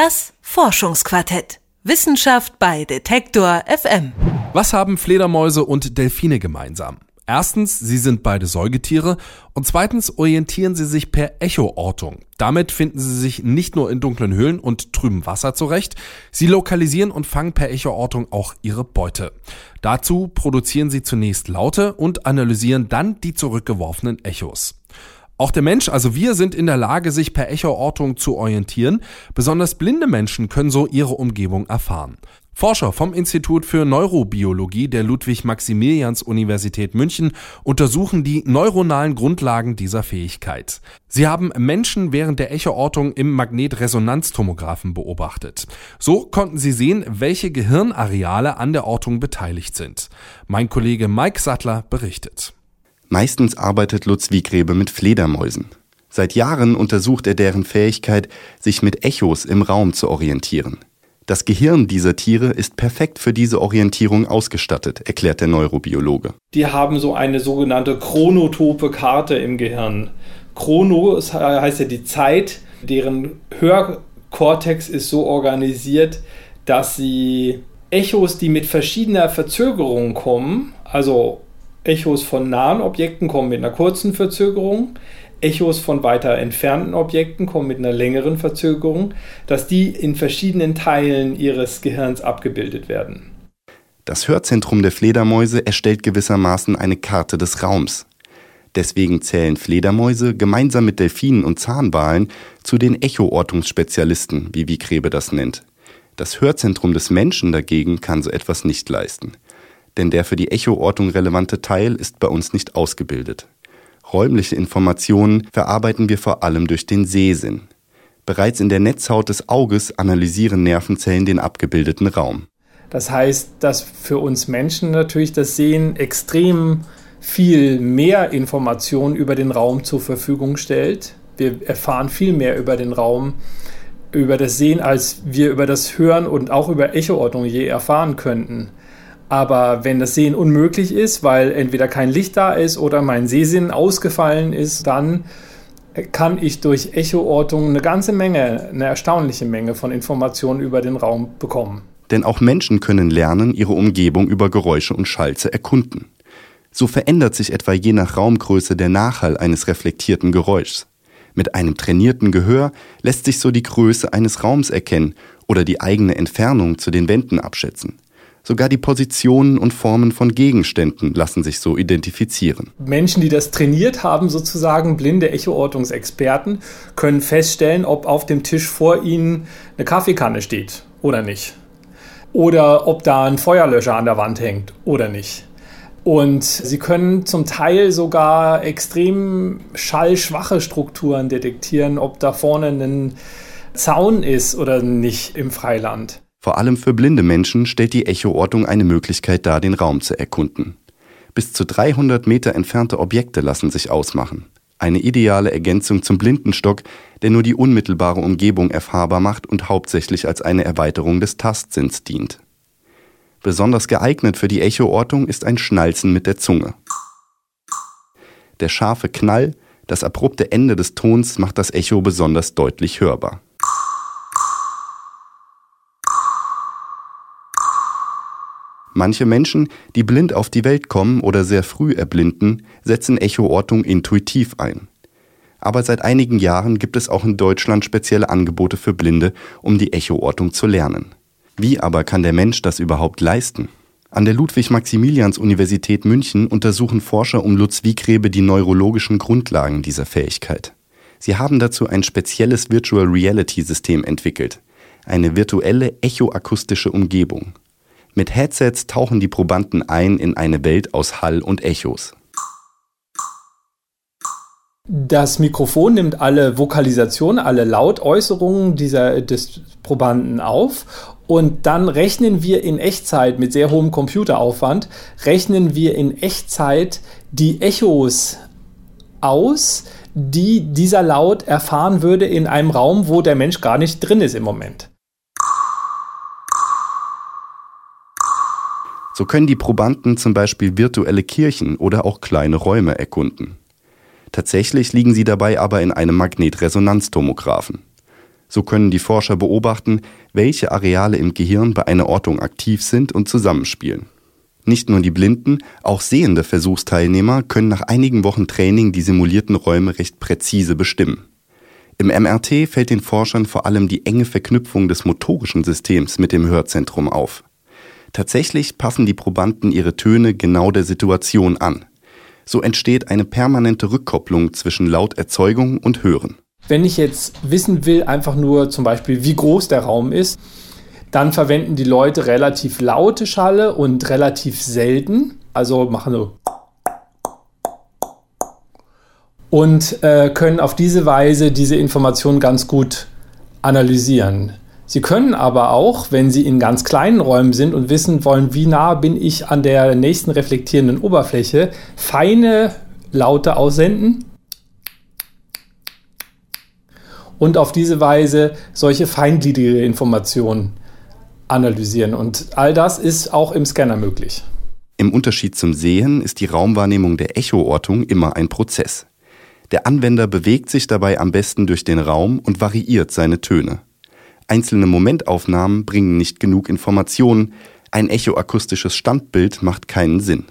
Das Forschungsquartett. Wissenschaft bei Detektor FM. Was haben Fledermäuse und Delfine gemeinsam? Erstens, sie sind beide Säugetiere und zweitens orientieren sie sich per Echoortung. Damit finden sie sich nicht nur in dunklen Höhlen und trübem Wasser zurecht, sie lokalisieren und fangen per Echoortung auch ihre Beute. Dazu produzieren sie zunächst Laute und analysieren dann die zurückgeworfenen Echos. Auch der Mensch, also wir, sind in der Lage, sich per Echoortung zu orientieren. Besonders blinde Menschen können so ihre Umgebung erfahren. Forscher vom Institut für Neurobiologie der Ludwig-Maximilians-Universität München untersuchen die neuronalen Grundlagen dieser Fähigkeit. Sie haben Menschen während der Echoortung im Magnetresonanztomographen beobachtet. So konnten sie sehen, welche Gehirnareale an der Ortung beteiligt sind. Mein Kollege Mike Sattler berichtet. Meistens arbeitet Lutz Wiegrebe mit Fledermäusen. Seit Jahren untersucht er deren Fähigkeit, sich mit Echos im Raum zu orientieren. Das Gehirn dieser Tiere ist perfekt für diese Orientierung ausgestattet, erklärt der Neurobiologe. Die haben so eine sogenannte chronotope Karte im Gehirn. Chrono heißt ja die Zeit, deren Hörkortex ist so organisiert, dass sie Echos, die mit verschiedener Verzögerung kommen, also Echos von nahen Objekten kommen mit einer kurzen Verzögerung, Echos von weiter entfernten Objekten kommen mit einer längeren Verzögerung, dass die in verschiedenen Teilen ihres Gehirns abgebildet werden. Das Hörzentrum der Fledermäuse erstellt gewissermaßen eine Karte des Raums. Deswegen zählen Fledermäuse gemeinsam mit Delfinen und Zahnwalen zu den Echoortungsspezialisten, wie Wiegrebe das nennt. Das Hörzentrum des Menschen dagegen kann so etwas nicht leisten denn der für die Echoortung relevante Teil ist bei uns nicht ausgebildet. Räumliche Informationen verarbeiten wir vor allem durch den Sehsinn. Bereits in der Netzhaut des Auges analysieren Nervenzellen den abgebildeten Raum. Das heißt, dass für uns Menschen natürlich das Sehen extrem viel mehr Informationen über den Raum zur Verfügung stellt. Wir erfahren viel mehr über den Raum, über das Sehen, als wir über das Hören und auch über Echoordnung je erfahren könnten. Aber wenn das Sehen unmöglich ist, weil entweder kein Licht da ist oder mein Sehsinn ausgefallen ist, dann kann ich durch Echoortung eine ganze Menge, eine erstaunliche Menge von Informationen über den Raum bekommen. Denn auch Menschen können lernen, ihre Umgebung über Geräusche und Schall zu erkunden. So verändert sich etwa je nach Raumgröße der Nachhall eines reflektierten Geräuschs. Mit einem trainierten Gehör lässt sich so die Größe eines Raums erkennen oder die eigene Entfernung zu den Wänden abschätzen. Sogar die Positionen und Formen von Gegenständen lassen sich so identifizieren. Menschen, die das trainiert haben, sozusagen blinde Echoortungsexperten, können feststellen, ob auf dem Tisch vor ihnen eine Kaffeekanne steht oder nicht. Oder ob da ein Feuerlöscher an der Wand hängt oder nicht. Und sie können zum Teil sogar extrem schallschwache Strukturen detektieren, ob da vorne ein Zaun ist oder nicht im Freiland. Vor allem für blinde Menschen stellt die Echoortung eine Möglichkeit dar, den Raum zu erkunden. Bis zu 300 Meter entfernte Objekte lassen sich ausmachen. Eine ideale Ergänzung zum Blindenstock, der nur die unmittelbare Umgebung erfahrbar macht und hauptsächlich als eine Erweiterung des Tastsinns dient. Besonders geeignet für die Echoortung ist ein Schnalzen mit der Zunge. Der scharfe Knall, das abrupte Ende des Tons macht das Echo besonders deutlich hörbar. Manche Menschen, die blind auf die Welt kommen oder sehr früh erblinden, setzen Echoortung intuitiv ein. Aber seit einigen Jahren gibt es auch in Deutschland spezielle Angebote für Blinde, um die Echoortung zu lernen. Wie aber kann der Mensch das überhaupt leisten? An der Ludwig-Maximilians-Universität München untersuchen Forscher um Lutz Wiegrebe die neurologischen Grundlagen dieser Fähigkeit. Sie haben dazu ein spezielles Virtual Reality System entwickelt, eine virtuelle echoakustische Umgebung. Mit Headsets tauchen die Probanden ein in eine Welt aus Hall und Echos. Das Mikrofon nimmt alle Vokalisationen, alle Lautäußerungen dieser, des Probanden auf und dann rechnen wir in Echtzeit mit sehr hohem Computeraufwand, rechnen wir in Echtzeit die Echos aus, die dieser Laut erfahren würde in einem Raum, wo der Mensch gar nicht drin ist im Moment. So können die Probanden zum Beispiel virtuelle Kirchen oder auch kleine Räume erkunden. Tatsächlich liegen sie dabei aber in einem Magnetresonanztomographen. So können die Forscher beobachten, welche Areale im Gehirn bei einer Ortung aktiv sind und zusammenspielen. Nicht nur die Blinden, auch sehende Versuchsteilnehmer können nach einigen Wochen Training die simulierten Räume recht präzise bestimmen. Im MRT fällt den Forschern vor allem die enge Verknüpfung des motorischen Systems mit dem Hörzentrum auf. Tatsächlich passen die Probanden ihre Töne genau der Situation an. So entsteht eine permanente Rückkopplung zwischen Lauterzeugung und Hören. Wenn ich jetzt wissen will, einfach nur zum Beispiel, wie groß der Raum ist, dann verwenden die Leute relativ laute Schalle und relativ selten. Also machen so und äh, können auf diese Weise diese Informationen ganz gut analysieren. Sie können aber auch, wenn Sie in ganz kleinen Räumen sind und wissen wollen, wie nah bin ich an der nächsten reflektierenden Oberfläche, feine Laute aussenden und auf diese Weise solche feingliedrige Informationen analysieren. Und all das ist auch im Scanner möglich. Im Unterschied zum Sehen ist die Raumwahrnehmung der Echoortung immer ein Prozess. Der Anwender bewegt sich dabei am besten durch den Raum und variiert seine Töne. Einzelne Momentaufnahmen bringen nicht genug Informationen, ein echoakustisches Standbild macht keinen Sinn.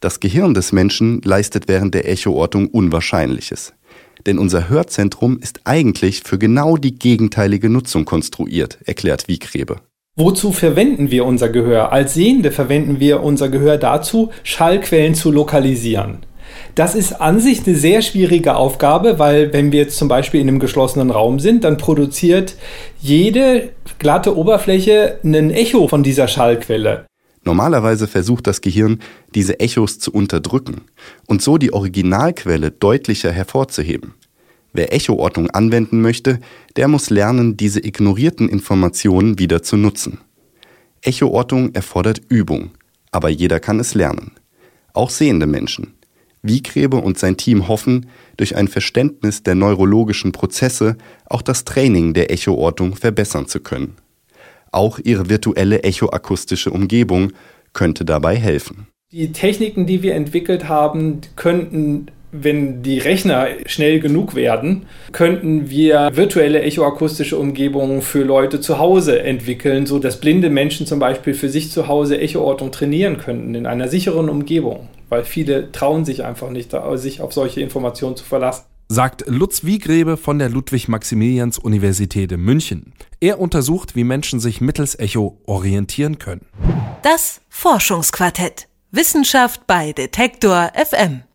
Das Gehirn des Menschen leistet während der Echoortung Unwahrscheinliches. Denn unser Hörzentrum ist eigentlich für genau die gegenteilige Nutzung konstruiert, erklärt Wiegrebe. Wozu verwenden wir unser Gehör? Als Sehende verwenden wir unser Gehör dazu, Schallquellen zu lokalisieren. Das ist an sich eine sehr schwierige Aufgabe, weil wenn wir jetzt zum Beispiel in einem geschlossenen Raum sind, dann produziert jede glatte Oberfläche ein Echo von dieser Schallquelle. Normalerweise versucht das Gehirn, diese Echos zu unterdrücken und so die Originalquelle deutlicher hervorzuheben. Wer Echoortung anwenden möchte, der muss lernen, diese ignorierten Informationen wieder zu nutzen. Echoortung erfordert Übung, aber jeder kann es lernen. Auch sehende Menschen. Wiegrebe und sein Team hoffen, durch ein Verständnis der neurologischen Prozesse auch das Training der Echoortung verbessern zu können. Auch ihre virtuelle echoakustische Umgebung könnte dabei helfen. Die Techniken, die wir entwickelt haben, könnten wenn die Rechner schnell genug werden, könnten wir virtuelle echoakustische Umgebungen für Leute zu Hause entwickeln, sodass blinde Menschen zum Beispiel für sich zu Hause Echoortung trainieren könnten in einer sicheren Umgebung weil viele trauen sich einfach nicht, sich auf solche Informationen zu verlassen. Sagt Lutz Wiegrebe von der Ludwig-Maximilians-Universität in München. Er untersucht, wie Menschen sich mittels Echo orientieren können. Das Forschungsquartett. Wissenschaft bei Detektor FM.